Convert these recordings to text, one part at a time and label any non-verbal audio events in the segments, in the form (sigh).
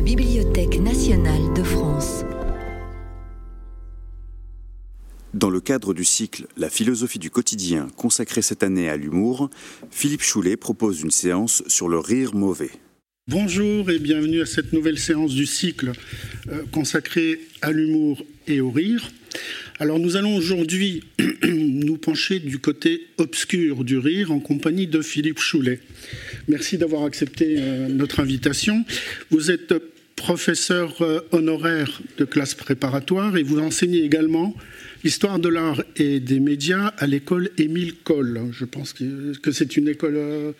Bibliothèque nationale de France. Dans le cadre du cycle La philosophie du quotidien consacré cette année à l'humour, Philippe Choulet propose une séance sur le rire mauvais. Bonjour et bienvenue à cette nouvelle séance du cycle euh, consacré à l'humour et au rire. Alors nous allons aujourd'hui (clears throat) nous pencher du côté obscur du rire en compagnie de Philippe Choulet. Merci d'avoir accepté euh, notre invitation. Vous êtes professeur euh, honoraire de classe préparatoire et vous enseignez également l'histoire de l'art et des médias à l'école Émile Coll. Je pense que c'est une école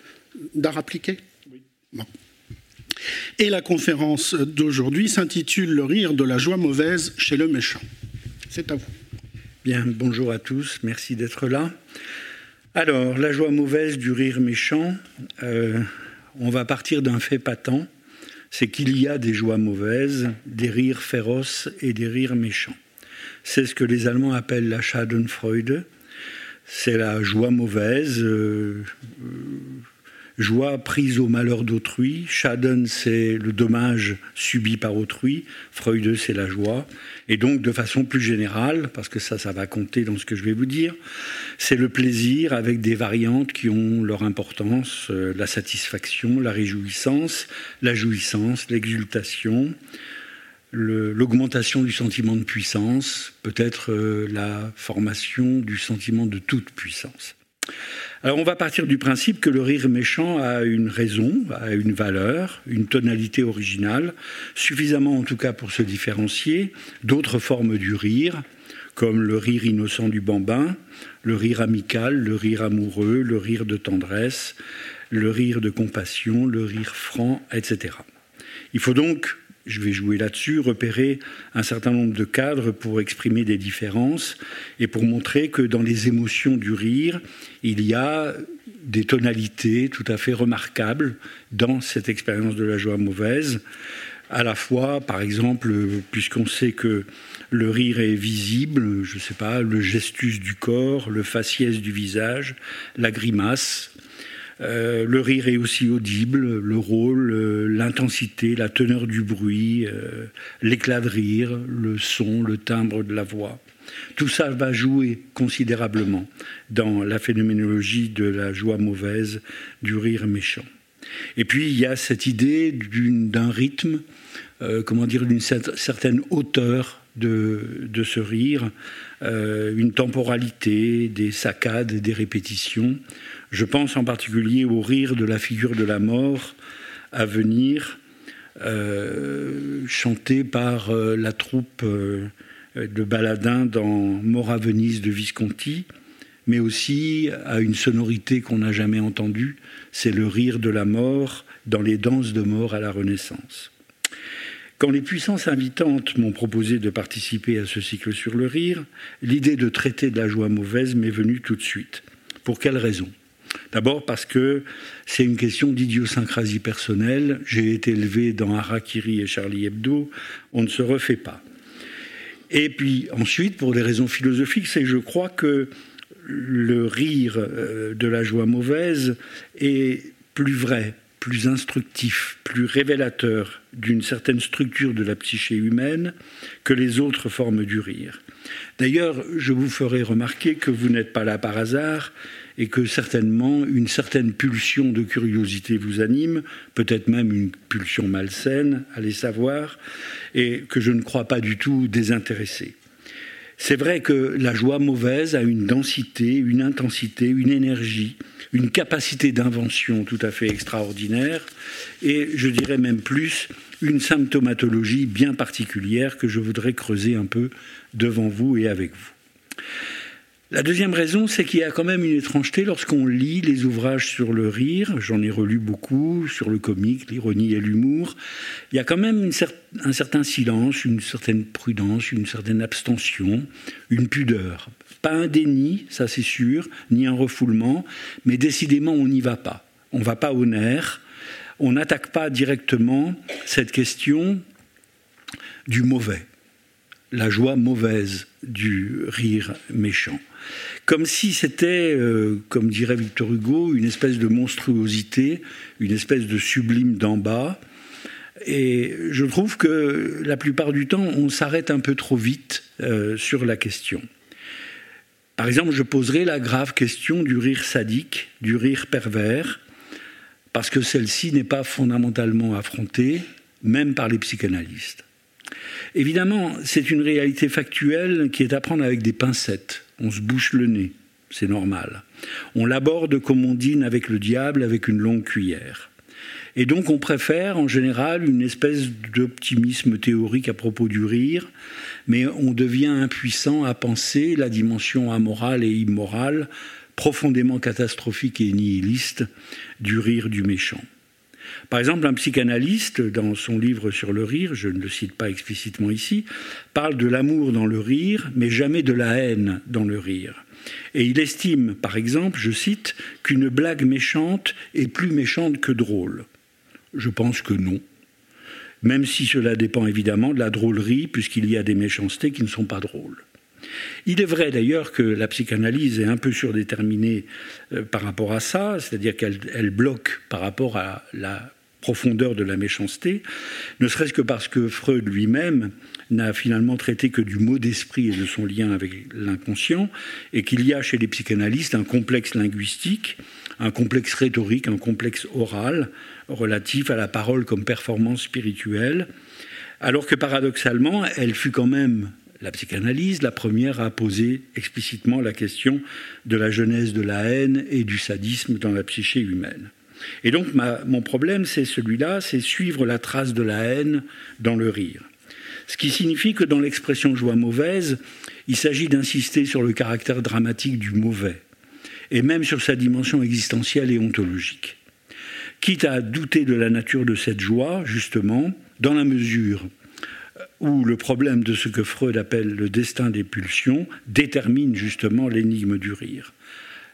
d'art appliqué? Oui. Et la conférence d'aujourd'hui s'intitule Le rire de la joie mauvaise chez le méchant. C'est à vous. Bien, bonjour à tous, merci d'être là. Alors, la joie mauvaise du rire méchant, euh, on va partir d'un fait patent, c'est qu'il y a des joies mauvaises, des rires féroces et des rires méchants. C'est ce que les Allemands appellent la Schadenfreude, c'est la joie mauvaise, euh, Joie prise au malheur d'autrui. Schaden, c'est le dommage subi par autrui. Freud, c'est la joie. Et donc, de façon plus générale, parce que ça, ça va compter dans ce que je vais vous dire, c'est le plaisir avec des variantes qui ont leur importance, euh, la satisfaction, la réjouissance, la jouissance, l'exultation, l'augmentation du sentiment de puissance, peut-être euh, la formation du sentiment de toute puissance. Alors on va partir du principe que le rire méchant a une raison, a une valeur, une tonalité originale, suffisamment en tout cas pour se différencier d'autres formes du rire, comme le rire innocent du bambin, le rire amical, le rire amoureux, le rire de tendresse, le rire de compassion, le rire franc, etc. Il faut donc je vais jouer là-dessus, repérer un certain nombre de cadres pour exprimer des différences et pour montrer que dans les émotions du rire, il y a des tonalités tout à fait remarquables dans cette expérience de la joie mauvaise. À la fois, par exemple, puisqu'on sait que le rire est visible, je ne sais pas, le gestus du corps, le faciès du visage, la grimace, euh, le rire est aussi audible, le rôle, euh, l'intensité, la teneur du bruit, euh, l'éclat de rire, le son, le timbre de la voix. Tout ça va jouer considérablement dans la phénoménologie de la joie mauvaise, du rire méchant. Et puis il y a cette idée d'un rythme, comment dire, d'une certaine hauteur de, ce rire, une temporalité, des saccades, des répétitions. Je pense en particulier au rire de la figure de la mort à venir, euh, chanté par euh, la troupe euh, de baladins dans Mort à Venise de Visconti, mais aussi à une sonorité qu'on n'a jamais entendue, c'est le rire de la mort dans les danses de mort à la Renaissance. Quand les puissances invitantes m'ont proposé de participer à ce cycle sur le rire, l'idée de traiter de la joie mauvaise m'est venue tout de suite. Pour quelle raison? D'abord parce que c'est une question d'idiosyncrasie personnelle. J'ai été élevé dans Harakiri et Charlie Hebdo. On ne se refait pas. Et puis ensuite, pour des raisons philosophiques, c'est je crois que le rire euh, de la joie mauvaise est plus vrai, plus instructif, plus révélateur d'une certaine structure de la psyché humaine que les autres formes du rire. D'ailleurs, je vous ferai remarquer que vous n'êtes pas là par hasard et que certainement une certaine pulsion de curiosité vous anime, peut-être même une pulsion malsaine, allez savoir, et que je ne crois pas du tout désintéressée. C'est vrai que la joie mauvaise a une densité, une intensité, une énergie, une capacité d'invention tout à fait extraordinaire, et je dirais même plus, une symptomatologie bien particulière que je voudrais creuser un peu devant vous et avec vous. La deuxième raison, c'est qu'il y a quand même une étrangeté lorsqu'on lit les ouvrages sur le rire. J'en ai relu beaucoup, sur le comique, l'ironie et l'humour. Il y a quand même un certain silence, une certaine prudence, une certaine abstention, une pudeur. Pas un déni, ça c'est sûr, ni un refoulement, mais décidément on n'y va pas. On ne va pas au nerf. On n'attaque pas directement cette question du mauvais, la joie mauvaise du rire méchant comme si c'était, euh, comme dirait Victor Hugo, une espèce de monstruosité, une espèce de sublime d'en bas, Et je trouve que la plupart du temps, on s'arrête un peu trop vite euh, sur la question. Par exemple, je poserai la grave question du rire sadique, du rire pervers, parce que celle-ci n'est pas fondamentalement affrontée, même par les psychanalystes. Évidemment, c'est une réalité factuelle qui est à prendre avec des pincettes. On se bouche le nez, c'est normal. On l'aborde comme on dîne avec le diable avec une longue cuillère. Et donc on préfère en général une espèce d'optimisme théorique à propos du rire, mais on devient impuissant à penser la dimension amorale et immorale, profondément catastrophique et nihiliste, du rire du méchant. Par exemple, un psychanalyste, dans son livre sur le rire, je ne le cite pas explicitement ici, parle de l'amour dans le rire, mais jamais de la haine dans le rire. Et il estime, par exemple, je cite, qu'une blague méchante est plus méchante que drôle. Je pense que non. Même si cela dépend évidemment de la drôlerie, puisqu'il y a des méchancetés qui ne sont pas drôles. Il est vrai d'ailleurs que la psychanalyse est un peu surdéterminée euh, par rapport à ça, c'est-à-dire qu'elle bloque par rapport à la profondeur de la méchanceté, ne serait-ce que parce que Freud lui-même n'a finalement traité que du mot d'esprit et de son lien avec l'inconscient, et qu'il y a chez les psychanalystes un complexe linguistique, un complexe rhétorique, un complexe oral relatif à la parole comme performance spirituelle, alors que paradoxalement, elle fut quand même la psychanalyse, la première à poser explicitement la question de la genèse de la haine et du sadisme dans la psyché humaine. Et donc mon problème, c'est celui-là, c'est suivre la trace de la haine dans le rire. Ce qui signifie que dans l'expression joie mauvaise, il s'agit d'insister sur le caractère dramatique du mauvais, et même sur sa dimension existentielle et ontologique. Quitte à douter de la nature de cette joie, justement, dans la mesure où le problème de ce que Freud appelle le destin des pulsions détermine justement l'énigme du rire.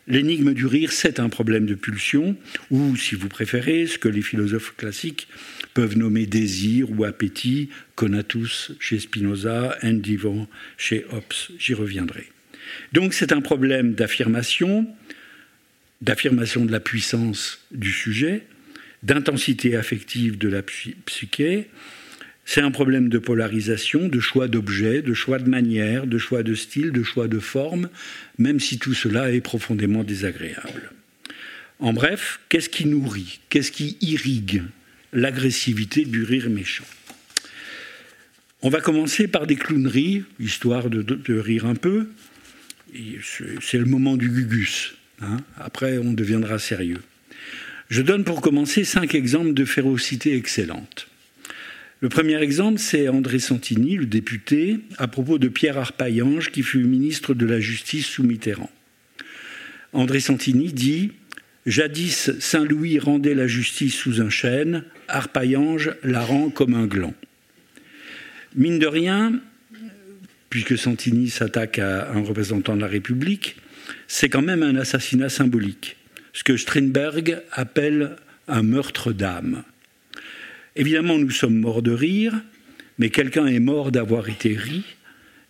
L'énigme du rire, c'est un problème de pulsion, ou, si vous préférez, ce que les philosophes classiques peuvent nommer désir ou appétit, conatus chez Spinoza, endivan chez Hobbes. J'y reviendrai. Donc c'est un problème d'affirmation, d'affirmation de la puissance du sujet, d'intensité affective de la psyché, c'est un problème de polarisation, de choix d'objets, de choix de manière, de choix de style, de choix de forme, même si tout cela est profondément désagréable. En bref, qu'est-ce qui nourrit, qu'est-ce qui irrigue l'agressivité du rire méchant? On va commencer par des clowneries, histoire de, rire un peu. C'est le moment du gugus. Hein. Après, on deviendra sérieux. Je donne pour commencer cinq exemples de férocité excellente. Le premier exemple, c'est André Santini, le député, à propos de Pierre Arpaillange, qui fut ministre de la Justice sous Mitterrand. André Santini dit Jadis, Saint-Louis rendait la justice sous un chêne, Arpaillange la rend comme un gland. Mine de rien, puisque Santini s'attaque à un représentant de la République, c'est quand même un assassinat symbolique, ce que Strindberg appelle un meurtre d'âme. Évidemment, nous sommes morts de rire, mais quelqu'un est mort d'avoir été ri,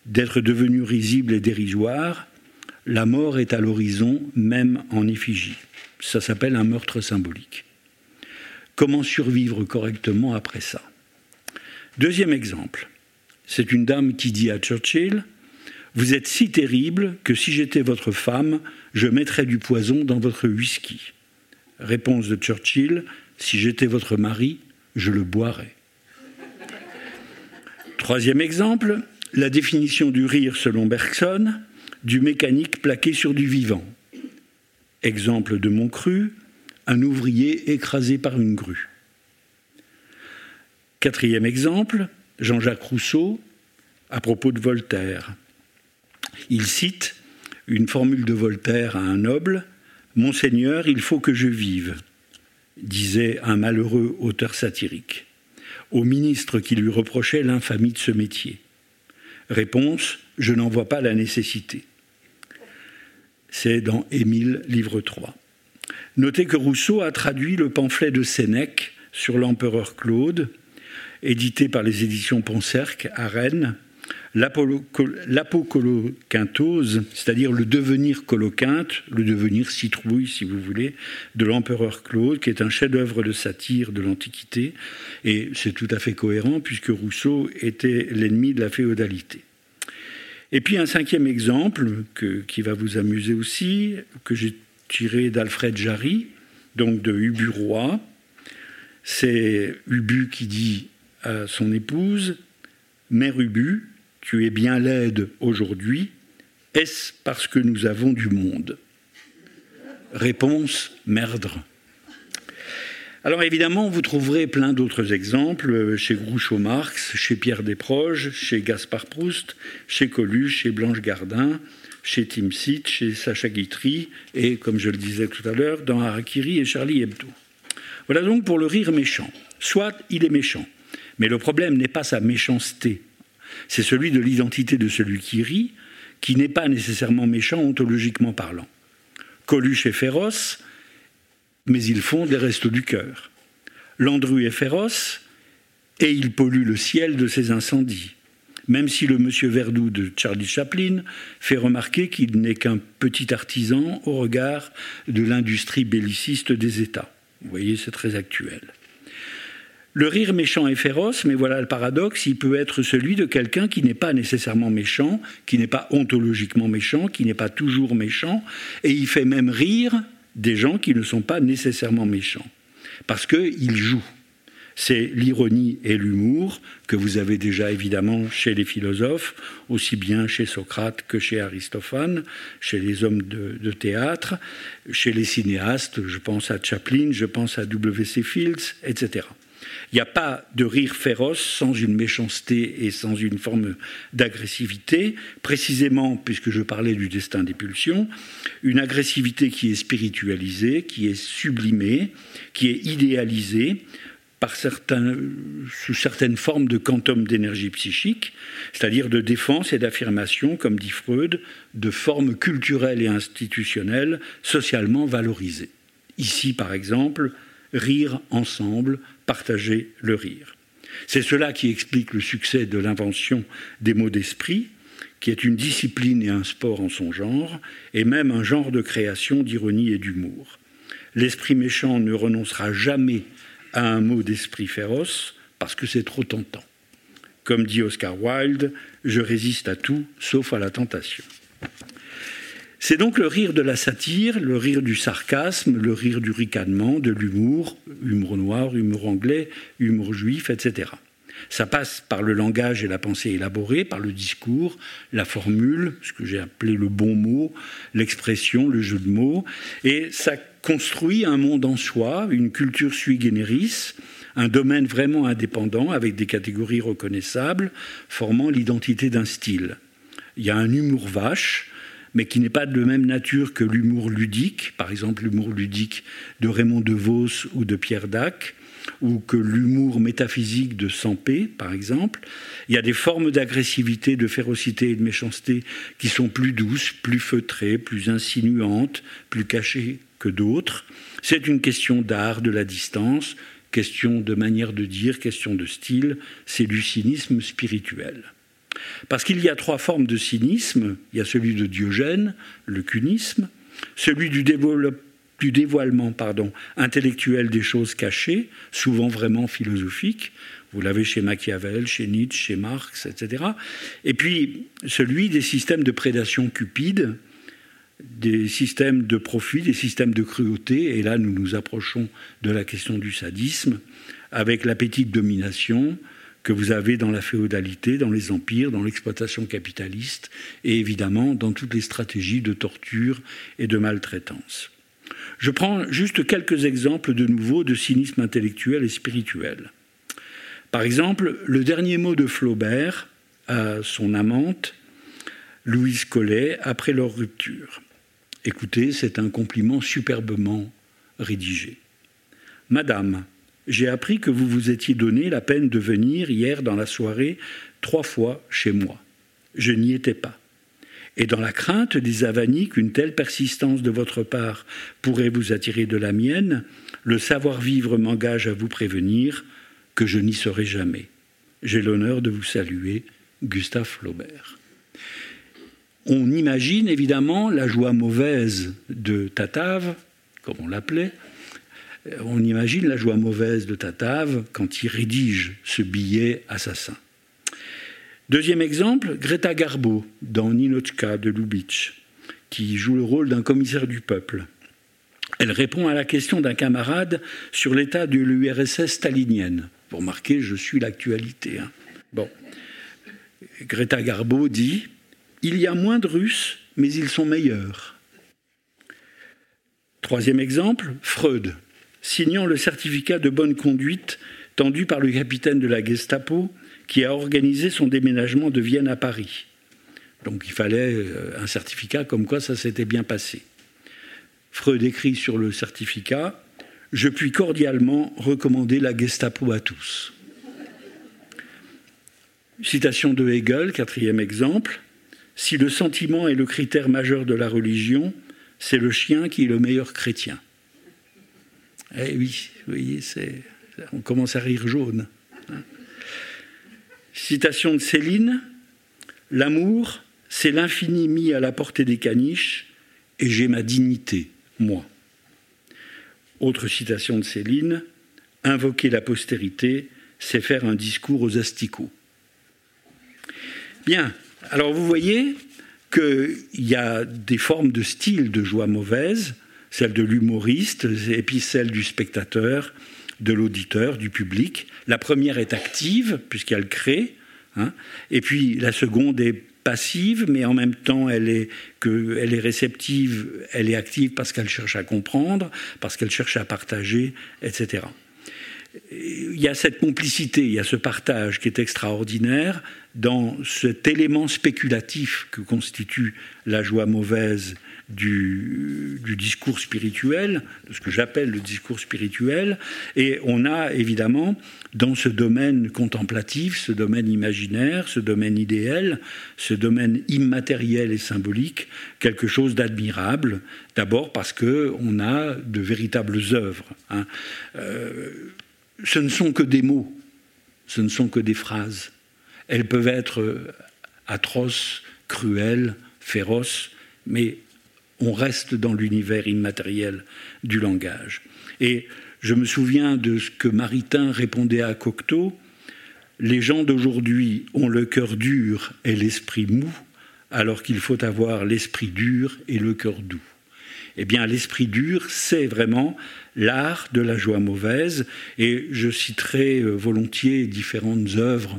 d'être devenu risible et dérisoire. La mort est à l'horizon, même en effigie. Ça s'appelle un meurtre symbolique. Comment survivre correctement après ça? Deuxième exemple. C'est une dame qui dit à Churchill Vous êtes si terrible que si j'étais votre femme, je mettrais du poison dans votre whisky. Réponse de Churchill Si j'étais votre mari, je le boirai. Troisième exemple, la définition du rire selon Bergson, du mécanique plaqué sur du vivant. Exemple de mon cru, un ouvrier écrasé par une grue. Quatrième exemple, Jean-Jacques Rousseau, à propos de Voltaire. Il cite une formule de Voltaire à un noble Monseigneur, il faut que je vive disait un malheureux auteur satirique, au ministre qui lui reprochait l'infamie de ce métier. Réponse Je n'en vois pas la nécessité. C'est dans Émile, livre 3. Notez que Rousseau a traduit le pamphlet de Sénèque sur l'empereur Claude, édité par les éditions Poncerc à Rennes, l'apocolocantose, c'est-à-dire le devenir coloquinte, le devenir citrouille, si vous voulez, de l'empereur Claude, qui est un chef-d'œuvre de satire de l'Antiquité. Et c'est tout à fait cohérent, puisque Rousseau était l'ennemi de la féodalité. Et puis un cinquième exemple, qui va vous amuser aussi, que j'ai tiré d'Alfred Jarry, donc de Ubu. C'est Ubu qui dit à son épouse Mère Ubu, tu es bien laide aujourd'hui, est-ce parce que nous avons du monde? Réponse Merdre. Alors évidemment, vous trouverez plein d'autres exemples chez Groucho Marx, chez Pierre Desproges, chez Gaspard Proust, chez Coluche, chez Blanche Gardin, chez Tim Sit, chez Sacha Guitry et, comme je le disais tout à l'heure, dans Harakiri et Charlie Hebdo. Voilà donc pour le rire méchant. Soit il est méchant, mais le problème n'est pas sa méchanceté, c'est celui de l'identité de celui qui rit, qui n'est pas nécessairement méchant ontologiquement parlant. Coluche est féroce, mais ils font des restos du cœur. Landru est féroce, et il pollue le ciel de ses incendies. Même si le monsieur Verdoux de Charlie Chaplin fait remarquer qu'il n'est qu'un petit artisan au regard de l'industrie belliciste des États. Vous voyez, c'est très actuel. Le rire méchant est féroce, mais voilà le paradoxe, il peut être celui de quelqu'un qui n'est pas nécessairement méchant, qui n'est pas ontologiquement méchant, qui n'est pas toujours méchant, et il fait même rire des gens qui ne sont pas nécessairement méchants, parce qu'il joue. C'est l'ironie et l'humour que vous avez déjà évidemment chez les philosophes, aussi bien chez Socrate que chez Aristophane, chez les hommes de, théâtre, chez les cinéastes, je pense à Chaplin, je pense à W.C. Fields, etc. Il n'y a pas de rire féroce sans une méchanceté et sans une forme d'agressivité, précisément, puisque je parlais du destin des pulsions, une agressivité qui est spiritualisée, qui est sublimée, qui est idéalisée, par certains, sous certaines formes de quantum d'énergie psychique, c'est-à-dire de défense et d'affirmation, comme dit Freud, de formes culturelles et institutionnelles socialement valorisées. Ici, par exemple, rire ensemble, partager le rire. C'est cela qui explique le succès de l'invention des mots d'esprit, qui est une discipline et un sport en son genre, et même un genre de création d'ironie et d'humour. L'esprit méchant ne renoncera jamais à un mot d'esprit féroce parce que c'est trop tentant. Comme dit Oscar Wilde, je résiste à tout sauf à la tentation. C'est donc le rire de la satire, le rire du sarcasme, le rire du ricanement, de l'humour, humour noir, humour anglais, humour juif, etc. Ça passe par le langage et la pensée élaborée, par le discours, la formule, ce que j'ai appelé le bon mot, l'expression, le jeu de mots, et ça construit un monde en soi, une culture sui generis, un domaine vraiment indépendant avec des catégories reconnaissables, formant l'identité d'un style. Il y a un humour vache, mais qui n'est pas de même nature que l'humour ludique, par exemple l'humour ludique de Raymond DeVos ou de Pierre Dac, ou que l'humour métaphysique de Sampé, par exemple. Il y a des formes d'agressivité, de férocité et de méchanceté qui sont plus douces, plus feutrées, plus insinuantes, plus cachées que d'autres. C'est une question d'art, de la distance, question de manière de dire, question de style, c'est du cynisme spirituel. Parce qu'il y a trois formes de cynisme. Il y a celui de Diogène, le cunisme, celui du, dévoilement pardon, intellectuel des choses cachées, souvent vraiment philosophiques. Vous l'avez chez Machiavel, chez Nietzsche, chez Marx, etc. Et puis celui des systèmes de prédation cupide, des systèmes de profit, des systèmes de cruauté. Et là, nous nous approchons de la question du sadisme, avec l'appétit de domination, que vous avez dans la féodalité, dans les empires, dans l'exploitation capitaliste et évidemment dans toutes les stratégies de torture et de maltraitance. Je prends juste quelques exemples de nouveau de cynisme intellectuel et spirituel. Par exemple, le dernier mot de Flaubert à son amante, Louise Collet, après leur rupture. Écoutez, c'est un compliment superbement rédigé. Madame, j'ai appris que vous vous étiez donné la peine de venir hier dans la soirée trois fois chez moi. Je n'y étais pas. Et dans la crainte des avanies qu'une telle persistance de votre part pourrait vous attirer de la mienne, le savoir-vivre m'engage à vous prévenir que je n'y serai jamais. J'ai l'honneur de vous saluer, Gustave Flaubert. On imagine évidemment la joie mauvaise de Tatave, comme on l'appelait, on imagine la joie mauvaise de Tatave quand il rédige ce billet assassin. Deuxième exemple, Greta Garbo dans Ninochka de Lubitsch, qui joue le rôle d'un commissaire du peuple. Elle répond à la question d'un camarade sur l'état de l'URSS stalinienne. Vous remarquez, je suis l'actualité. Hein. Greta Garbo dit Il y a moins de Russes, mais ils sont meilleurs. Troisième exemple, Freud, signant le certificat de bonne conduite tendu par le capitaine de la Gestapo qui a organisé son déménagement de Vienne à Paris. Donc il fallait euh, un certificat comme quoi ça s'était bien passé. Freud écrit sur le certificat Je puis cordialement recommander la Gestapo à tous. Citation de Hegel, quatrième exemple. Si le sentiment est le critère majeur de la religion, c'est le chien qui est le meilleur chrétien. Eh oui, vous voyez, on commence à rire jaune. Hein. Citation de Céline L'amour, c'est l'infini mis à la portée des caniches, et j'ai ma dignité moi. Autre citation de Céline, invoquer la postérité, c'est faire un discours aux asticots. Bien, alors vous voyez qu'il y a des formes de style de joie mauvaise, celle de l'humoriste et puis celle du spectateur, de l'auditeur, du public. La première est active, puisqu'elle crée, hein, et puis la seconde est passive, mais en même temps, elle est, que, elle est réceptive, elle est active parce qu'elle cherche à comprendre, parce qu'elle cherche à partager, etc. Il y a cette complicité, il y a ce partage qui est extraordinaire dans cet élément spéculatif que constitue la joie mauvaise du, discours spirituel, de ce que j'appelle le discours spirituel, et on a évidemment dans ce domaine contemplatif, ce domaine imaginaire, ce domaine idéal, ce domaine immatériel et symbolique, quelque chose d'admirable, d'abord parce qu'on a de véritables œuvres. Hein. Euh, ce ne sont que des mots, ce ne sont que des phrases. Elles peuvent être atroces, cruelles, féroces, mais on reste dans l'univers immatériel du langage. Et je me souviens de ce que Maritain répondait à Cocteau Les gens d'aujourd'hui ont le cœur dur et l'esprit mou, alors qu'il faut avoir l'esprit dur et le cœur doux. Eh bien, l'esprit dur, c'est vraiment l'art de la joie mauvaise, et je citerai euh, volontiers différentes œuvres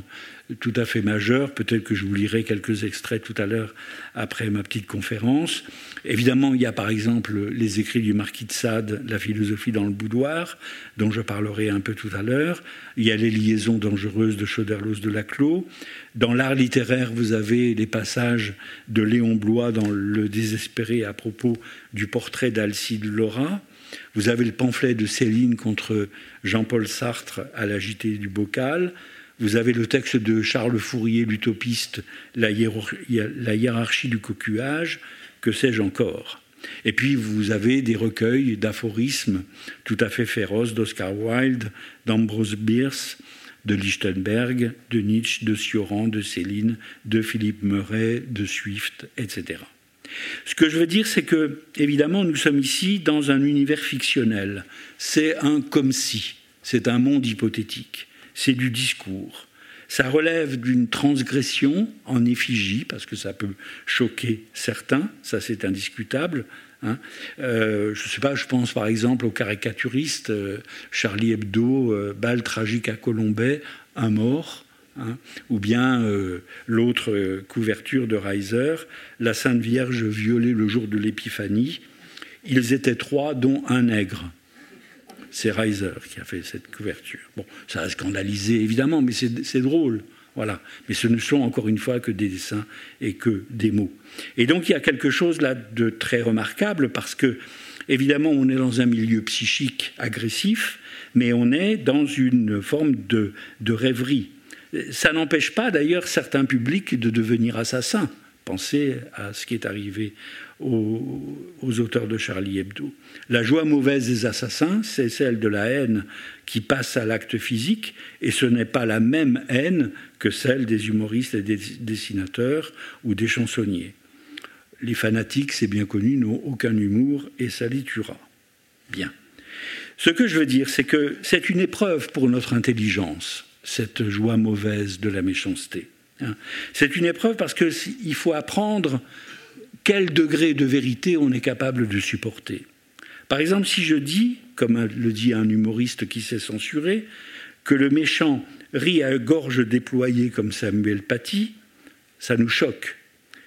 tout à fait majeures. Peut-être que je vous lirai quelques extraits tout à l'heure après ma petite conférence. Évidemment, il y a par exemple les écrits du marquis de Sade, La philosophie dans le boudoir, dont je parlerai un peu tout à l'heure. Il y a les liaisons dangereuses de Choderlos de Laclos. Dans l'art littéraire, vous avez les passages de Léon Blois dans Le désespéré à propos du portrait d'Alcide Laura. Vous avez le pamphlet de Céline contre Jean-Paul Sartre à la JT du Bocal. Vous avez le texte de Charles Fourier, l'utopiste, la, hiérarchie du cocuage que sais-je encore? Et puis vous avez des recueils d'aphorismes tout à fait féroces d'Oscar Wilde, d'Ambrose Bierce, de Lichtenberg, de Nietzsche, de Sioran, de Céline, de Philippe Murray, de Swift, etc. Ce que je veux dire, c'est que, évidemment, nous sommes ici dans un univers fictionnel. C'est un comme si, c'est un monde hypothétique, c'est du discours. Ça relève d'une transgression en effigie, parce que ça peut choquer certains, ça c'est indiscutable. Hein. Euh, je ne sais pas, je pense par exemple au caricaturiste euh, Charlie Hebdo, euh, balle tragique à Colombay, un mort. Hein. ou bien l'autre couverture de Reiser, la Sainte Vierge violée le jour de l'Épiphanie. Ils étaient trois, dont un nègre. C'est Reiser qui a fait cette couverture. Bon, ça a scandalisé évidemment, mais c'est drôle. Voilà. Mais ce ne sont encore une fois que des dessins et que des mots. Et donc il y a quelque chose là de très remarquable parce que, évidemment, on est dans un milieu psychique agressif, mais on est dans une forme de, de rêverie. Ça n'empêche pas d'ailleurs certains publics de devenir assassins. Pensez à ce qui est arrivé aux, auteurs de Charlie Hebdo. La joie mauvaise des assassins, c'est celle de la haine qui passe à l'acte physique, et ce n'est pas la même haine que celle des humoristes et des dessinateurs ou des chansonniers. Les fanatiques, c'est bien connu, n'ont aucun humour et ça les tuera. Bien. Ce que je veux dire, c'est que c'est une épreuve pour notre intelligence, cette joie mauvaise de la méchanceté. Hein. C'est une épreuve parce qu'il faut apprendre quel degré de vérité on est capable de supporter. Par exemple, si je dis, comme le dit un humoriste qui s'est censuré, que le méchant rit à gorge déployée comme Samuel Paty, ça nous choque.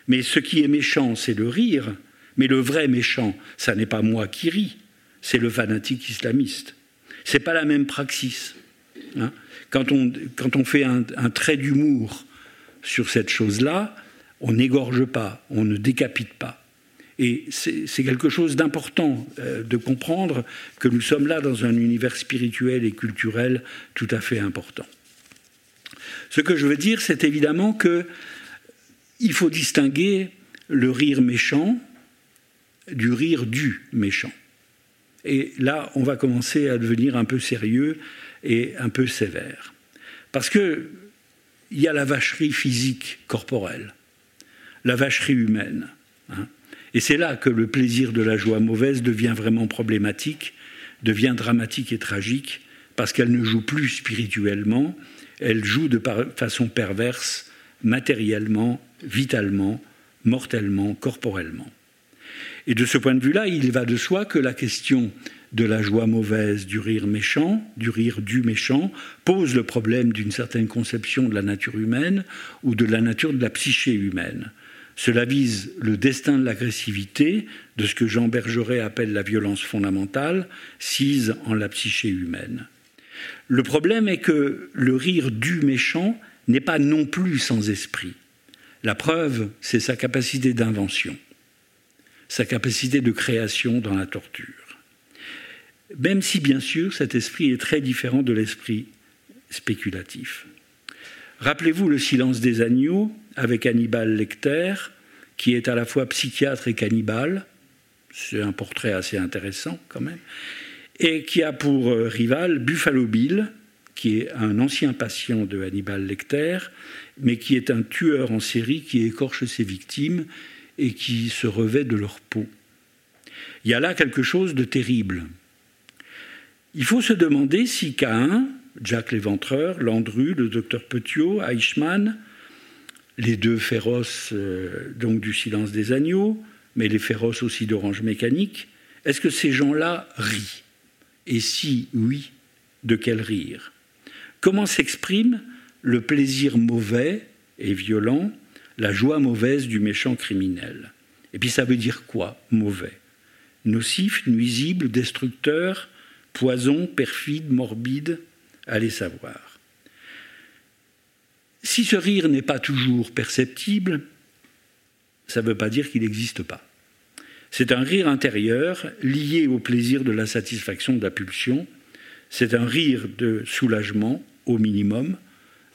Mais ce qui est méchant, c'est le rire, mais le vrai méchant, ça n'est pas moi qui ris, c'est le fanatique islamiste. C'est pas la même praxis. Hein. quand, on, quand, on, fait un, trait d'humour sur cette chose-là, on n'égorge pas, on ne décapite pas. Et c'est quelque chose d'important euh, de comprendre que nous sommes là dans un univers spirituel et culturel tout à fait important. Ce que je veux dire, c'est évidemment que il faut distinguer le rire méchant du rire du méchant. Et là, on va commencer à devenir un peu sérieux et un peu sévère. Parce qu'il y a la vacherie physique corporelle, la vacherie humaine. Hein. Et c'est là que le plaisir de la joie mauvaise devient vraiment problématique, devient dramatique et tragique, parce qu'elle ne joue plus spirituellement, elle joue de façon perverse, matériellement, vitalement, mortellement, corporellement. Et de ce point de vue-là, il va de soi que la question de la joie mauvaise, du rire méchant, du rire du méchant, pose le problème d'une certaine conception de la nature humaine ou de la nature de la psyché humaine. Cela vise le destin de l'agressivité, de ce que Jean Bergeret appelle la violence fondamentale, sise en la psyché humaine. Le problème est que le rire du méchant n'est pas non plus sans esprit. La preuve, c'est sa capacité d'invention, sa capacité de création dans la torture. Même si, bien sûr, cet esprit est très différent de l'esprit spéculatif. Rappelez-vous le silence des agneaux avec Hannibal Lecter, qui est à la fois psychiatre et cannibale. C'est un portrait assez intéressant quand même. Et qui a pour euh, rival Buffalo Bill, qui est un ancien patient de Hannibal Lecter, mais qui est un tueur en série qui écorche ses victimes et qui se revêt de leur peau. Il y a là quelque chose de terrible. Il faut se demander si Cain, Jack l'Éventreur, Landru, le docteur Petiot, Eichmann, les deux féroces euh, donc du silence des agneaux, mais les féroces aussi d'Orange Mécanique, est-ce que ces gens-là rient? Et si oui, de quel rire? Comment s'exprime le plaisir mauvais et violent, la joie mauvaise du méchant criminel? Et puis ça veut dire quoi, mauvais? Nocif, nuisible, destructeur, poison, perfide, morbide, allez savoir. Si ce rire n'est pas toujours perceptible, ça ne veut pas dire qu'il n'existe pas. C'est un rire intérieur lié au plaisir de la satisfaction de la pulsion. C'est un rire de soulagement au minimum,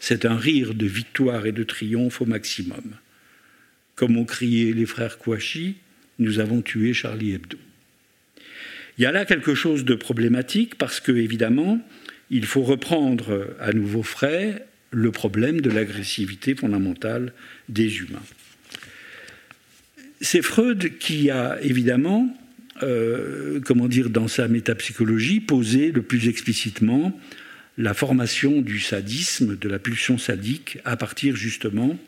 c'est un rire de victoire et de triomphe au maximum. Comme ont crié les frères Kouachi, nous avons tué Charlie Hebdo. Il y a là quelque chose de problématique parce que, évidemment, il faut reprendre à nouveau frais le problème de l'agressivité fondamentale des humains. C'est Freud qui a évidemment, euh, comment dire, dans sa métapsychologie, posé le plus explicitement la formation du sadisme, de la pulsion sadique, à partir justement,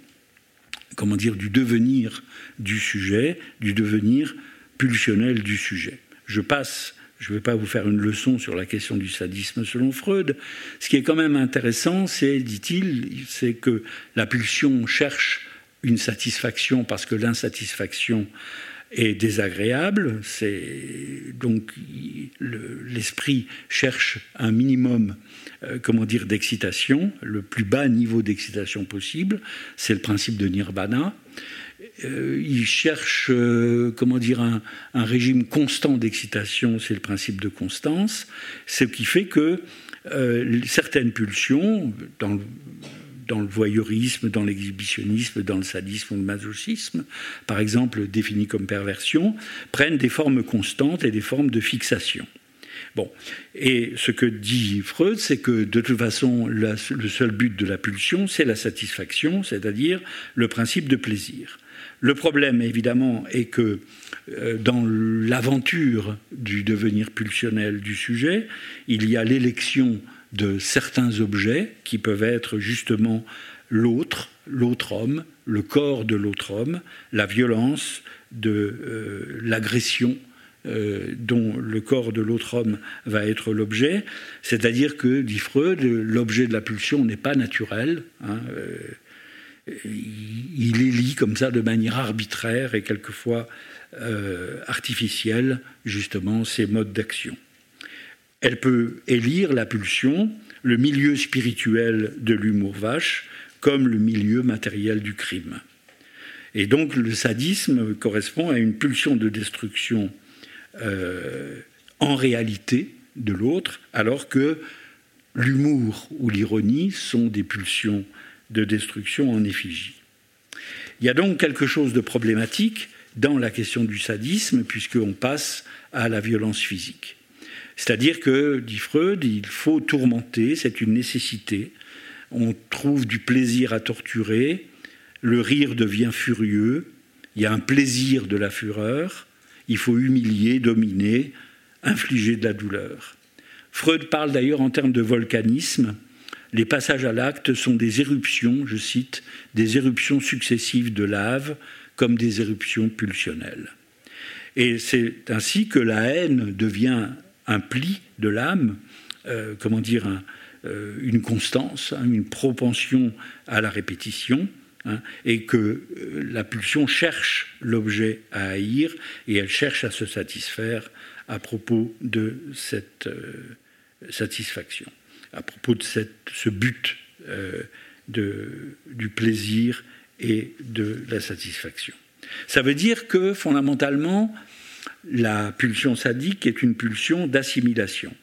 comment dire, du devenir du sujet, du devenir pulsionnel du sujet. Je passe, je ne vais pas vous faire une leçon sur la question du sadisme selon Freud. Ce qui est quand même intéressant, c'est, dit-il, c'est que la pulsion cherche une satisfaction parce que l'insatisfaction est désagréable. C'est donc l'esprit cherche un minimum, euh, comment dire, d'excitation, le plus bas niveau d'excitation possible. C'est le principe de nirvana. Euh, il cherche, euh, comment dire, un, régime constant d'excitation. C'est le principe de constance. Ce qui fait que certaines pulsions, dans le voyeurisme, dans l'exhibitionnisme, dans le sadisme ou le masochisme, par exemple définis comme perversion, prennent des formes constantes et des formes de fixation. Bon. Et ce que dit Freud, c'est que de toute façon, le seul but de la pulsion, c'est la satisfaction, c'est-à-dire le principe de plaisir. Le problème, évidemment, est que euh, dans l'aventure du devenir pulsionnel du sujet, il y a l'élection de certains objets qui peuvent être justement l'autre, l'autre homme, le corps de l'autre homme, la violence de euh, l'agression euh, dont le corps de l'autre homme va être l'objet, c'est-à-dire que, dit Freud, l'objet de la pulsion n'est pas naturel. Hein, il élit comme ça de manière arbitraire et quelquefois euh, artificielle justement ces modes d'action. Elle peut élire la pulsion, le milieu spirituel de l'humour vache, comme le milieu matériel du crime. Et donc le sadisme correspond à une pulsion de destruction euh, en réalité de l'autre, alors que l'humour ou l'ironie sont des pulsions de destruction en effigie. Il y a donc quelque chose de problématique dans la question du sadisme, puisqu'on passe à la violence physique. C'est-à-dire que, dit Freud, il faut tourmenter, c'est une nécessité. On trouve du plaisir à torturer, le rire devient furieux, il y a un plaisir de la fureur, il faut humilier, dominer, infliger de la douleur. Freud parle d'ailleurs en termes de volcanisme, les passages à l'acte sont des éruptions, je cite, des éruptions successives de lave, comme des éruptions pulsionnelles. Et c'est ainsi que la haine devient un pli de l'âme, euh, comment dire, euh, une constance, hein, une propension à la répétition, hein, et que euh, la pulsion cherche l'objet à haïr et elle cherche à se satisfaire à propos de cette satisfaction à propos de ce but euh, du plaisir et de la satisfaction. Ça veut dire que fondamentalement, la pulsion sadique est une pulsion d'assimilation,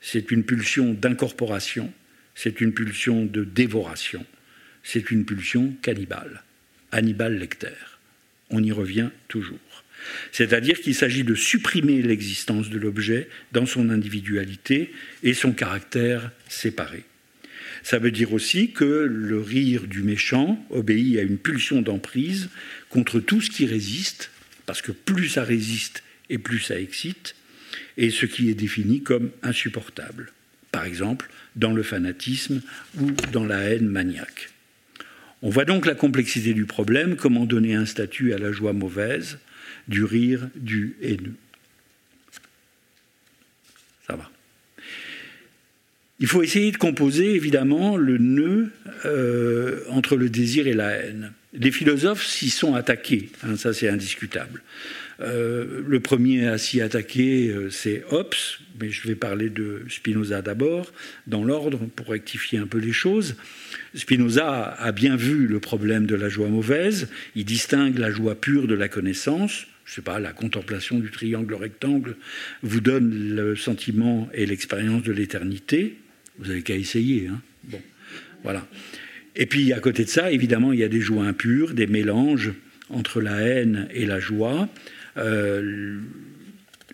c'est une pulsion d'incorporation, c'est une pulsion de dévoration, c'est une pulsion cannibale. Hannibal Lecter. On y revient toujours. C'est-à-dire qu'il s'agit de supprimer l'existence de l'objet dans son individualité et son caractère séparé. Ça veut dire aussi que le rire du méchant obéit à une pulsion d'emprise contre tout ce qui résiste, parce que plus ça résiste et plus ça excite, et ce qui est défini comme insupportable. Par exemple, dans le fanatisme ou dans la haine maniaque. On voit donc la complexité du problème, comment donner un statut à la joie mauvaise, du rire du haineux. Ça va. Il faut essayer de composer évidemment le nœud euh, entre le désir et la haine. Les philosophes s'y sont attaqués, hein, ça c'est indiscutable. Euh, le premier à s'y attaquer, euh, c'est Hobbes, mais je vais parler de Spinoza d'abord, dans l'ordre, pour rectifier un peu les choses. Spinoza a bien vu le problème de la joie mauvaise, il distingue la joie pure de la connaissance, je sais pas, la contemplation du triangle rectangle vous donne le sentiment et l'expérience de l'éternité. Vous n'avez qu'à essayer. Hein. bon, voilà. Et puis à côté de ça, évidemment, il y a des joies impures, des mélanges entre la haine et la joie. Euh,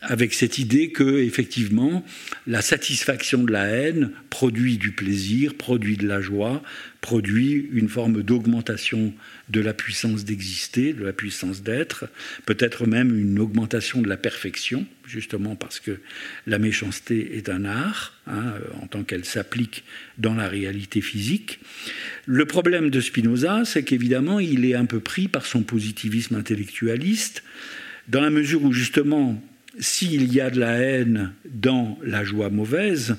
avec cette idée que effectivement la satisfaction de la haine produit du plaisir, produit de la joie, produit une forme d'augmentation de la puissance d'exister, de la puissance d'être, peut-être même une augmentation de la perfection, justement parce que la méchanceté est un art, hein, en tant qu'elle s'applique dans la réalité physique. Le problème de Spinoza, c'est qu'évidemment, il est un peu pris par son positivisme intellectualiste, dans la mesure où justement s'il y a de la haine dans la joie mauvaise,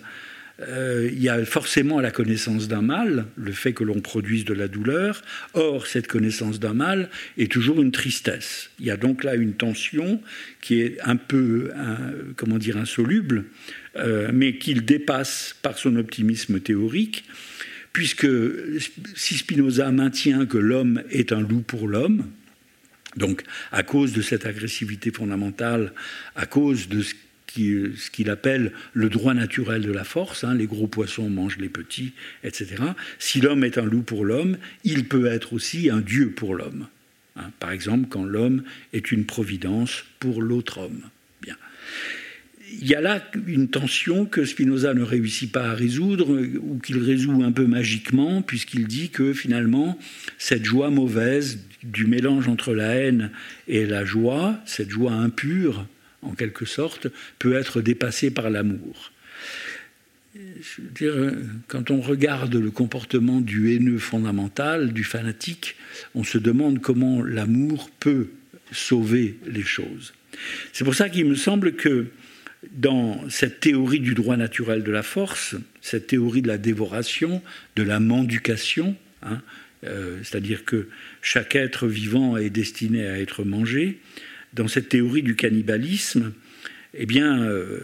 euh, il y a forcément la connaissance d'un mal, le fait que l'on produise de la douleur. Or, cette connaissance d'un mal est toujours une tristesse. Il y a donc là une tension qui est un peu, comment dire, insoluble, euh, mais qu'il dépasse par son optimisme théorique, puisque si Spinoza maintient que l'homme est un loup pour l'homme, donc, à cause de cette agressivité fondamentale, à cause de ce qu'il appelle le droit naturel de la force, hein, les gros poissons mangent les petits, etc. Si l'homme est un loup pour l'homme, il peut être aussi un dieu pour l'homme. Hein. par exemple, quand l'homme est une providence pour l'autre homme. Bien. Il y a là une tension que Spinoza ne réussit pas à résoudre, ou qu'il résout un peu magiquement, puisqu'il dit que finalement, cette joie mauvaise du mélange entre la haine et la joie, cette joie impure, en quelque sorte, peut être dépassé par l'amour. quand on regarde le comportement du haineux fondamental, du fanatique, on se demande comment l'amour peut sauver les choses. C'est pour ça qu'il me semble que dans cette théorie du droit naturel de la force, cette théorie de la dévoration, de la mendication, hein, euh, c'est-à-dire que chaque être vivant est destiné à être mangé, dans cette théorie du cannibalisme, eh bien, euh,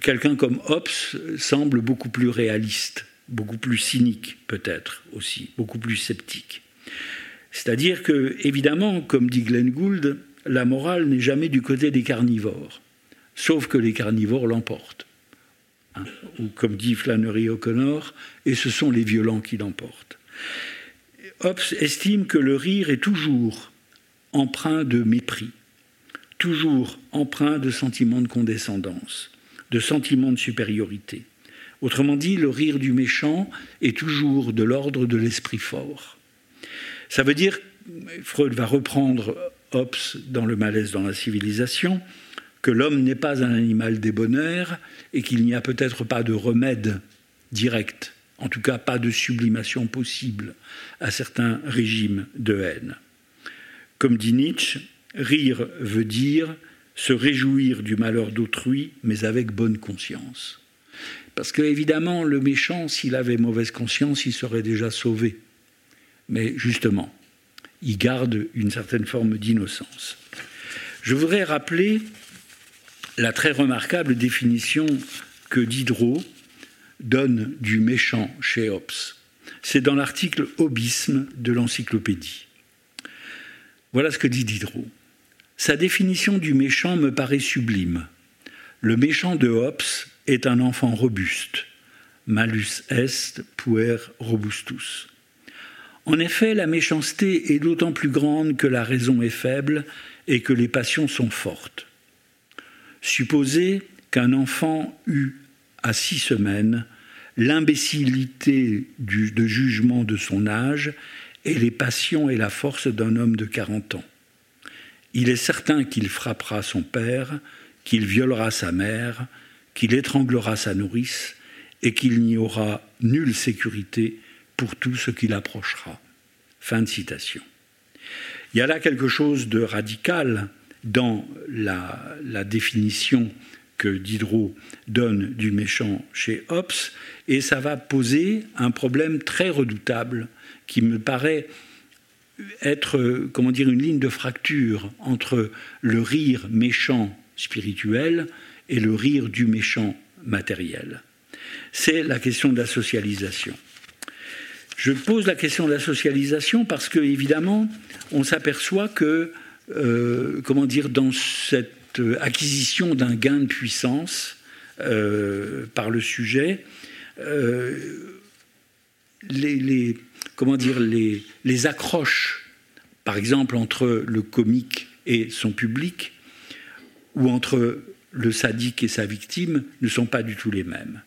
quelqu'un comme Hobbes semble beaucoup plus réaliste, beaucoup plus cynique peut-être aussi, beaucoup plus sceptique. C'est-à-dire que, évidemment, comme dit Glenn Gould, la morale n'est jamais du côté des carnivores, sauf que les carnivores l'emportent. Hein, ou comme dit Flannery O'Connor, et ce sont les violents qui l'emportent. Hobbes estime que le rire est toujours empreint de mépris, toujours empreint de sentiments de condescendance, de sentiments de supériorité. Autrement dit, le rire du méchant est toujours de l'ordre de l'esprit fort. Ça veut dire, Freud va reprendre Hobbes dans Le malaise dans la civilisation, que l'homme n'est pas un animal débonnaire et qu'il n'y a peut-être pas de remède direct, en tout cas pas de sublimation possible à certains régimes de haine. Comme dit Nietzsche, rire veut dire se réjouir du malheur d'autrui, mais avec bonne conscience. Parce que, évidemment, le méchant, s'il avait mauvaise conscience, il serait déjà sauvé. Mais justement, il garde une certaine forme d'innocence. Je voudrais rappeler la très remarquable définition que Diderot donne du méchant chez Hobbes. C'est dans l'article Hobbisme de l'encyclopédie. Voilà ce que dit Diderot. Sa définition du méchant me paraît sublime. Le méchant de Hobbes est un enfant robuste. Malus est puer robustus. En effet, la méchanceté est d'autant plus grande que la raison est faible et que les passions sont fortes. Supposez qu'un enfant eut à six semaines l'imbécilité de jugement de son âge et les passions et la force d'un homme de 40 ans. Il est certain qu'il frappera son père, qu'il violera sa mère, qu'il étranglera sa nourrice, et qu'il n'y aura nulle sécurité pour tout ce qu'il approchera. Fin de citation. Il y a là quelque chose de radical dans la, définition que Diderot donne du méchant chez Hobbes, et ça va poser un problème très redoutable qui me paraît être, comment dire, une ligne de fracture entre le rire méchant spirituel et le rire du méchant matériel. C'est la question de la socialisation. Je pose la question de la socialisation parce que, évidemment, on s'aperçoit que, euh, comment dire, dans cette acquisition d'un gain de puissance euh, par le sujet, euh, les, comment dire, les, les accroches, par exemple, entre le comique et son public, ou entre le sadique et sa victime, ne sont pas du tout les mêmes.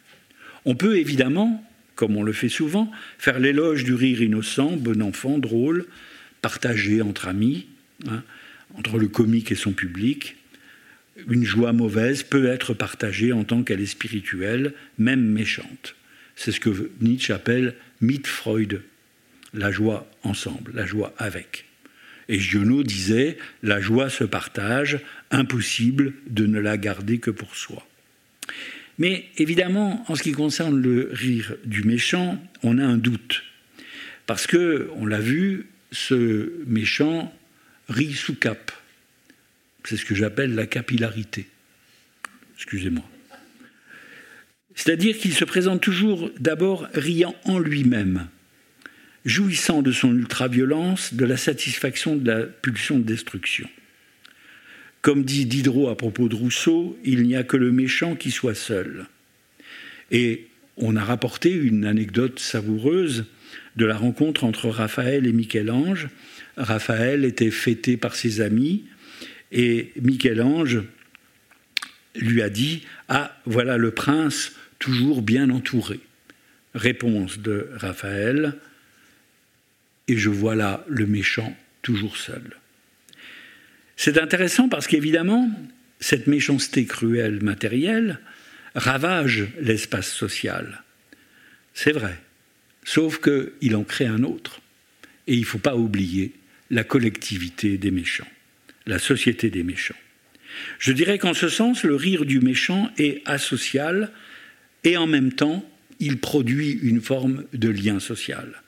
On peut évidemment, comme on le fait souvent, faire l'éloge du rire innocent, bon enfant, drôle, partagé entre amis, hein, entre le comique et son public. Une joie mauvaise peut être partagée en tant qu'elle est spirituelle, même méchante. C'est ce que Nietzsche appelle Mitfreude, la joie ensemble, la joie avec. Et Giono disait La joie se partage, impossible de ne la garder que pour soi. Mais évidemment, en ce qui concerne le rire du méchant, on a un doute. Parce que, on l'a vu, ce méchant rit sous cap. C'est ce que j'appelle la capillarité. Excusez-moi. C'est-à-dire qu'il se présente toujours d'abord riant en lui-même jouissant de son ultra-violence, de la satisfaction de la pulsion de destruction. Comme dit Diderot à propos de Rousseau, il n'y a que le méchant qui soit seul. Et on a rapporté une anecdote savoureuse de la rencontre entre Raphaël et Michel-Ange. Raphaël était fêté par ses amis et Michel-Ange lui a dit Ah, voilà le prince toujours bien entouré. Réponse de Raphaël Et je vois là le méchant toujours seul. C'est intéressant parce qu'évidemment, cette méchanceté cruelle matérielle ravage l'espace social. C'est vrai, sauf qu'il en crée un autre. Et il ne faut pas oublier la collectivité des méchants, la société des méchants. Je dirais qu'en ce sens, le rire du méchant est asocial et en même temps, il produit une forme de lien social.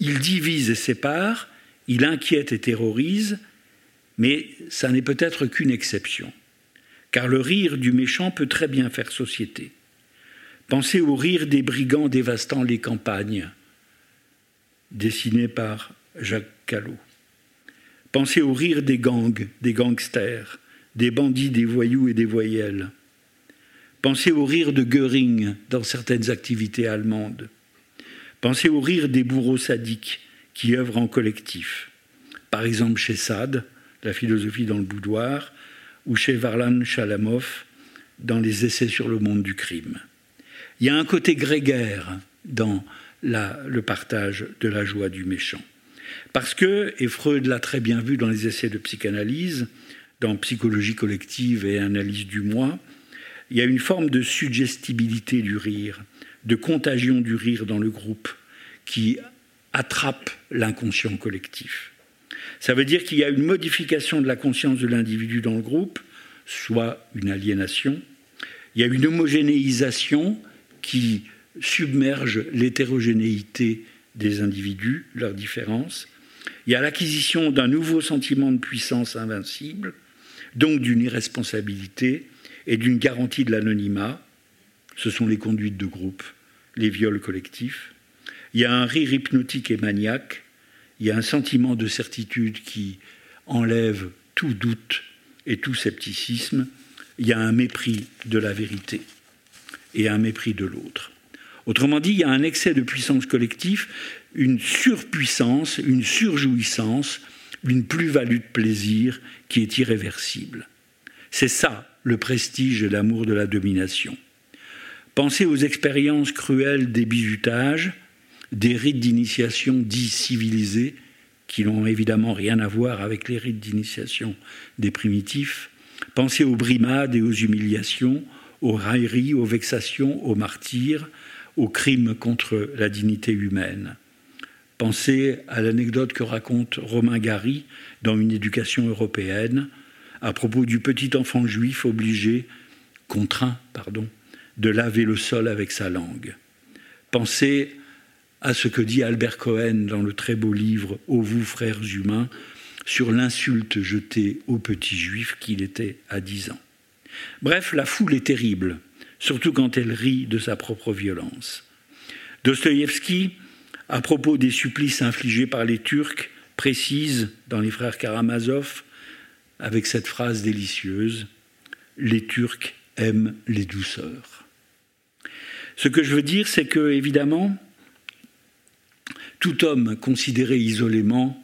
Il divise et sépare, il inquiète et terrorise, mais ça n'est peut-être qu'une exception car le rire du méchant peut très bien faire société. Pensez au rire des brigands dévastant les campagnes, dessiné par Jacques Callot. Pensez au rire des gangs, des gangsters, des bandits, des voyous et des voyelles. Pensez au rire de Goering dans certaines activités allemandes. Pensez au rire des bourreaux sadiques qui œuvrent en collectif. Par exemple chez Sade, la philosophie dans le boudoir, ou chez Varlan Chalamov dans les essais sur le monde du crime. Il y a un côté grégaire dans le partage de la joie du méchant. Parce que, et Freud l'a très bien vu dans les essais de psychanalyse, dans Psychologie collective et Analyse du moi, il y a une forme de suggestibilité du rire, de contagion du rire dans le groupe, qui attrape l'inconscient collectif. Ça veut dire qu'il y a une modification de la conscience de l'individu dans le groupe, soit une aliénation. Il y a une homogénéisation qui submerge l'hétérogénéité des individus, leurs différences. Il y a l'acquisition d'un nouveau sentiment de puissance invincible, donc d'une irresponsabilité et d'une garantie de l'anonymat. Ce sont les conduites de groupe, les viols collectifs. Il y a un rire hypnotique et maniaque il y a un sentiment de certitude qui enlève tout doute et tout scepticisme. Il y a un mépris de la vérité et un mépris de l'autre. Autrement dit, il y a un excès de puissance collective, une surpuissance, une surjouissance, une plus-value de plaisir qui est irréversible. C'est ça le prestige et l'amour de la domination. Pensez aux expériences cruelles des bijutages, des rites d'initiation dits civilisés, qui n'ont évidemment rien à voir avec les rites d'initiation des primitifs. Pensez aux brimades et aux humiliations, aux railleries, aux vexations, aux martyrs, aux crimes contre la dignité humaine. Pensez à l'anecdote que raconte Romain Gary dans Une éducation européenne à propos du petit enfant juif obligé, contraint, pardon, de laver le sol avec sa langue. Pensez à ce que dit Albert Cohen dans le très beau livre Ô vous, frères humains, sur l'insulte jetée au petit juif qu'il était à dix ans. Bref, la foule est terrible, surtout quand elle rit de sa propre violence. Dostoïevski, à propos des supplices infligés par les Turcs, précise dans les frères Karamazov, avec cette phrase délicieuse Les Turcs aiment les douceurs. Ce que je veux dire, c'est que, évidemment, tout homme considéré isolément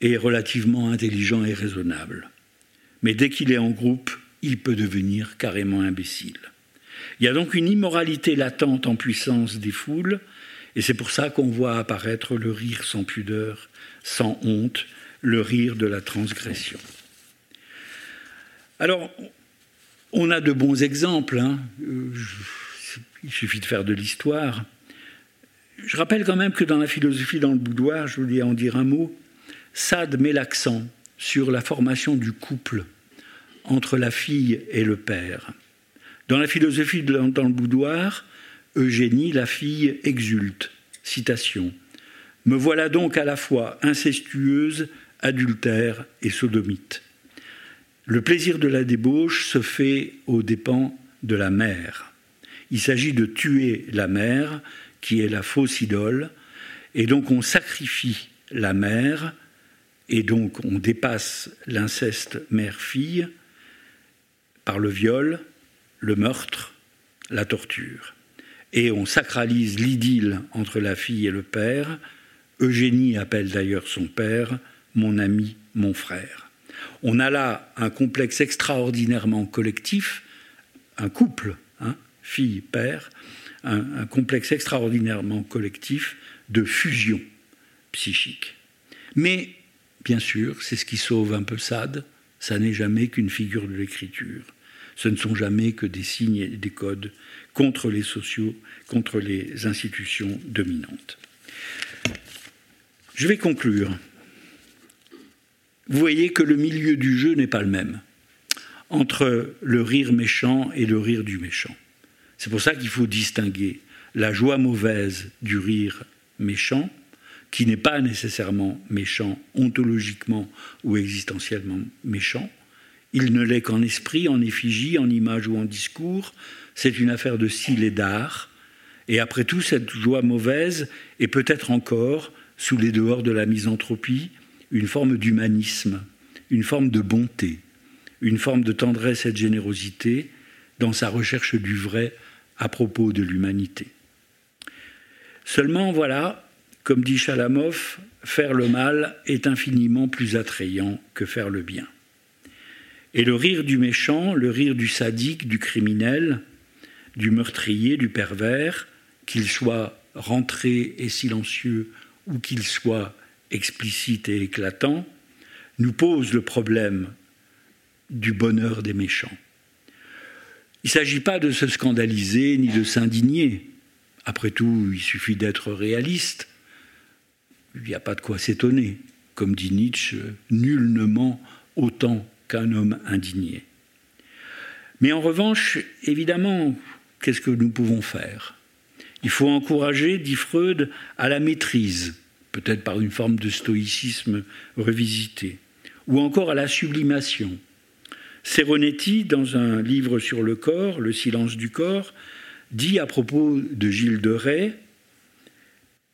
est relativement intelligent et raisonnable. Mais dès qu'il est en groupe, il peut devenir carrément imbécile. Il y a donc une immoralité latente en puissance des foules, et c'est pour ça qu'on voit apparaître le rire sans pudeur, sans honte, le rire de la transgression. Alors, on a de bons exemples, hein. Euh, il suffit de faire de l'histoire. Je rappelle quand même que dans la philosophie dans le boudoir, je voulais en dire un mot, Sade met l'accent sur la formation du couple entre la fille et le père. Dans la philosophie dans le boudoir, Eugénie, la fille, exulte. Citation. Me voilà donc à la fois incestueuse, adultère et sodomite. Le plaisir de la débauche se fait aux dépens de la mère. Il s'agit de tuer la mère qui est la fausse idole, et donc on sacrifie la mère, et donc on dépasse l'inceste mère-fille, par le viol, le meurtre, la torture. Et on sacralise l'idylle entre la fille et le père. Eugénie appelle d'ailleurs son père mon ami, mon frère. On a là un complexe extraordinairement collectif, un couple, hein, fille-père, un, complexe extraordinairement collectif de fusion psychique. Mais, bien sûr, c'est ce qui sauve un peu Sade, ça n'est jamais qu'une figure de l'écriture. Ce ne sont jamais que des signes et des codes contre les sociaux, contre les institutions dominantes. Je vais conclure. Vous voyez que le milieu du jeu n'est pas le même entre le rire méchant et le rire du méchant. C'est pour ça qu'il faut distinguer la joie mauvaise du rire méchant, qui n'est pas nécessairement méchant ontologiquement ou existentiellement méchant. Il ne l'est qu'en esprit, en effigie, en image ou en discours. C'est une affaire de style et d'art. Et après tout, cette joie mauvaise est peut-être encore, sous les dehors de la misanthropie, une forme d'humanisme, une forme de bonté, une forme de tendresse et de générosité dans sa recherche du vrai à propos de l'humanité. Seulement, voilà, comme dit Chalamov, faire le mal est infiniment plus attrayant que faire le bien. Et le rire du méchant, le rire du sadique, du criminel, du meurtrier, du pervers, qu'il soit rentré et silencieux ou qu'il soit explicite et éclatant, nous pose le problème du bonheur des méchants. Il ne s'agit pas de se scandaliser ni de s'indigner. Après tout, il suffit d'être réaliste. Il n'y a pas de quoi s'étonner. Comme dit Nietzsche, nul ne ment autant qu'un homme indigné. Mais en revanche, évidemment, qu'est-ce que nous pouvons faire? Il faut encourager, dit Freud, à la maîtrise, peut-être par une forme de stoïcisme revisité, ou encore à la sublimation, Seronetti, dans un livre sur le corps, Le silence du corps, dit à propos de Gilles de Rais,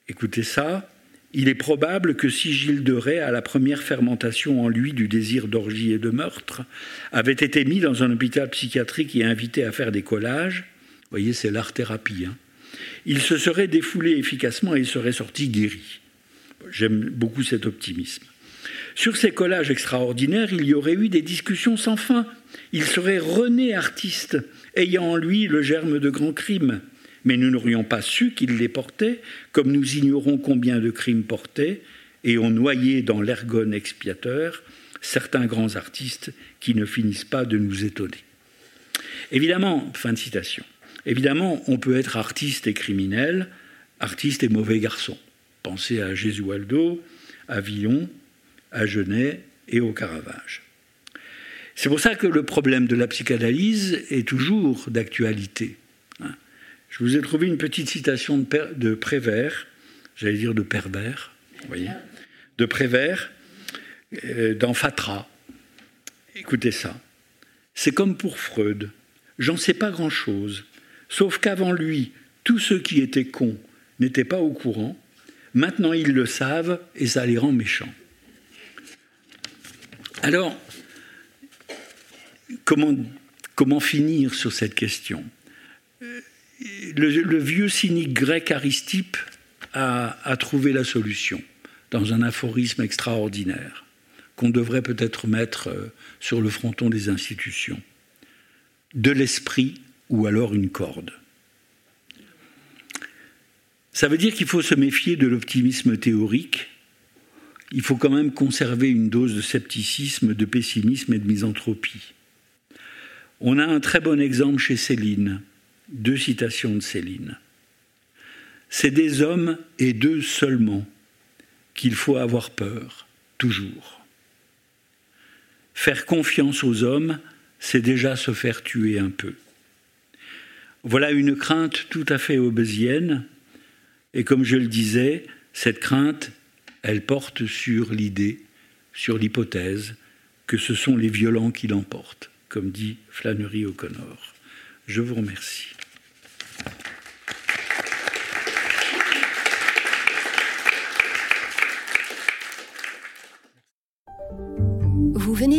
écoutez ça, il est probable que si Gilles de Rais, à la première fermentation en lui du désir d'orgie et de meurtre, avait été mis dans un hôpital psychiatrique et invité à faire des collages, vous voyez, c'est l'art-thérapie, hein, il se serait défoulé efficacement et il serait sorti guéri. J'aime beaucoup cet optimisme. Sur ces collages extraordinaires, il y aurait eu des discussions sans fin. Il serait rené artiste, ayant en lui le germe de grands crimes. Mais nous n'aurions pas su qu'il les portait, comme nous ignorons combien de crimes portaient, et ont noyé dans l'ergone expiateur certains grands artistes qui ne finissent pas de nous étonner. Évidemment, fin de citation, on peut être artiste et criminel, artiste et mauvais garçon. Pensez à Gesualdo, à Villon, à Genet et au Caravage. C'est pour ça que le problème de la psychanalyse est toujours d'actualité. Je vous ai trouvé une petite citation de, Prévert, j'allais dire de pervers, voyez, de Prévert, euh, dans Fatra. Écoutez ça. C'est comme pour Freud. J'en sais pas grand-chose, sauf qu'avant lui, tous ceux qui étaient cons n'étaient pas au courant. Maintenant, ils le savent et ça les rend méchants. Alors, comment finir sur cette question? Le, vieux cynique grec Aristippe a, trouvé la solution dans un aphorisme extraordinaire qu'on devrait peut-être mettre euh, sur le fronton des institutions. De l'esprit ou alors une corde. Ça veut dire qu'il faut se méfier de l'optimisme théorique il faut quand même conserver une dose de scepticisme, de pessimisme et de misanthropie. On a un très bon exemple chez Céline, deux citations de Céline. C'est des hommes et d'eux seulement qu'il faut avoir peur, toujours. Faire confiance aux hommes, c'est déjà se faire tuer un peu. Voilà une crainte tout à fait obésienne, et comme je le disais, cette crainte elle porte sur l'idée, sur l'hypothèse que ce sont les violents qui l'emportent, comme dit Flannery O'Connor. Je vous remercie.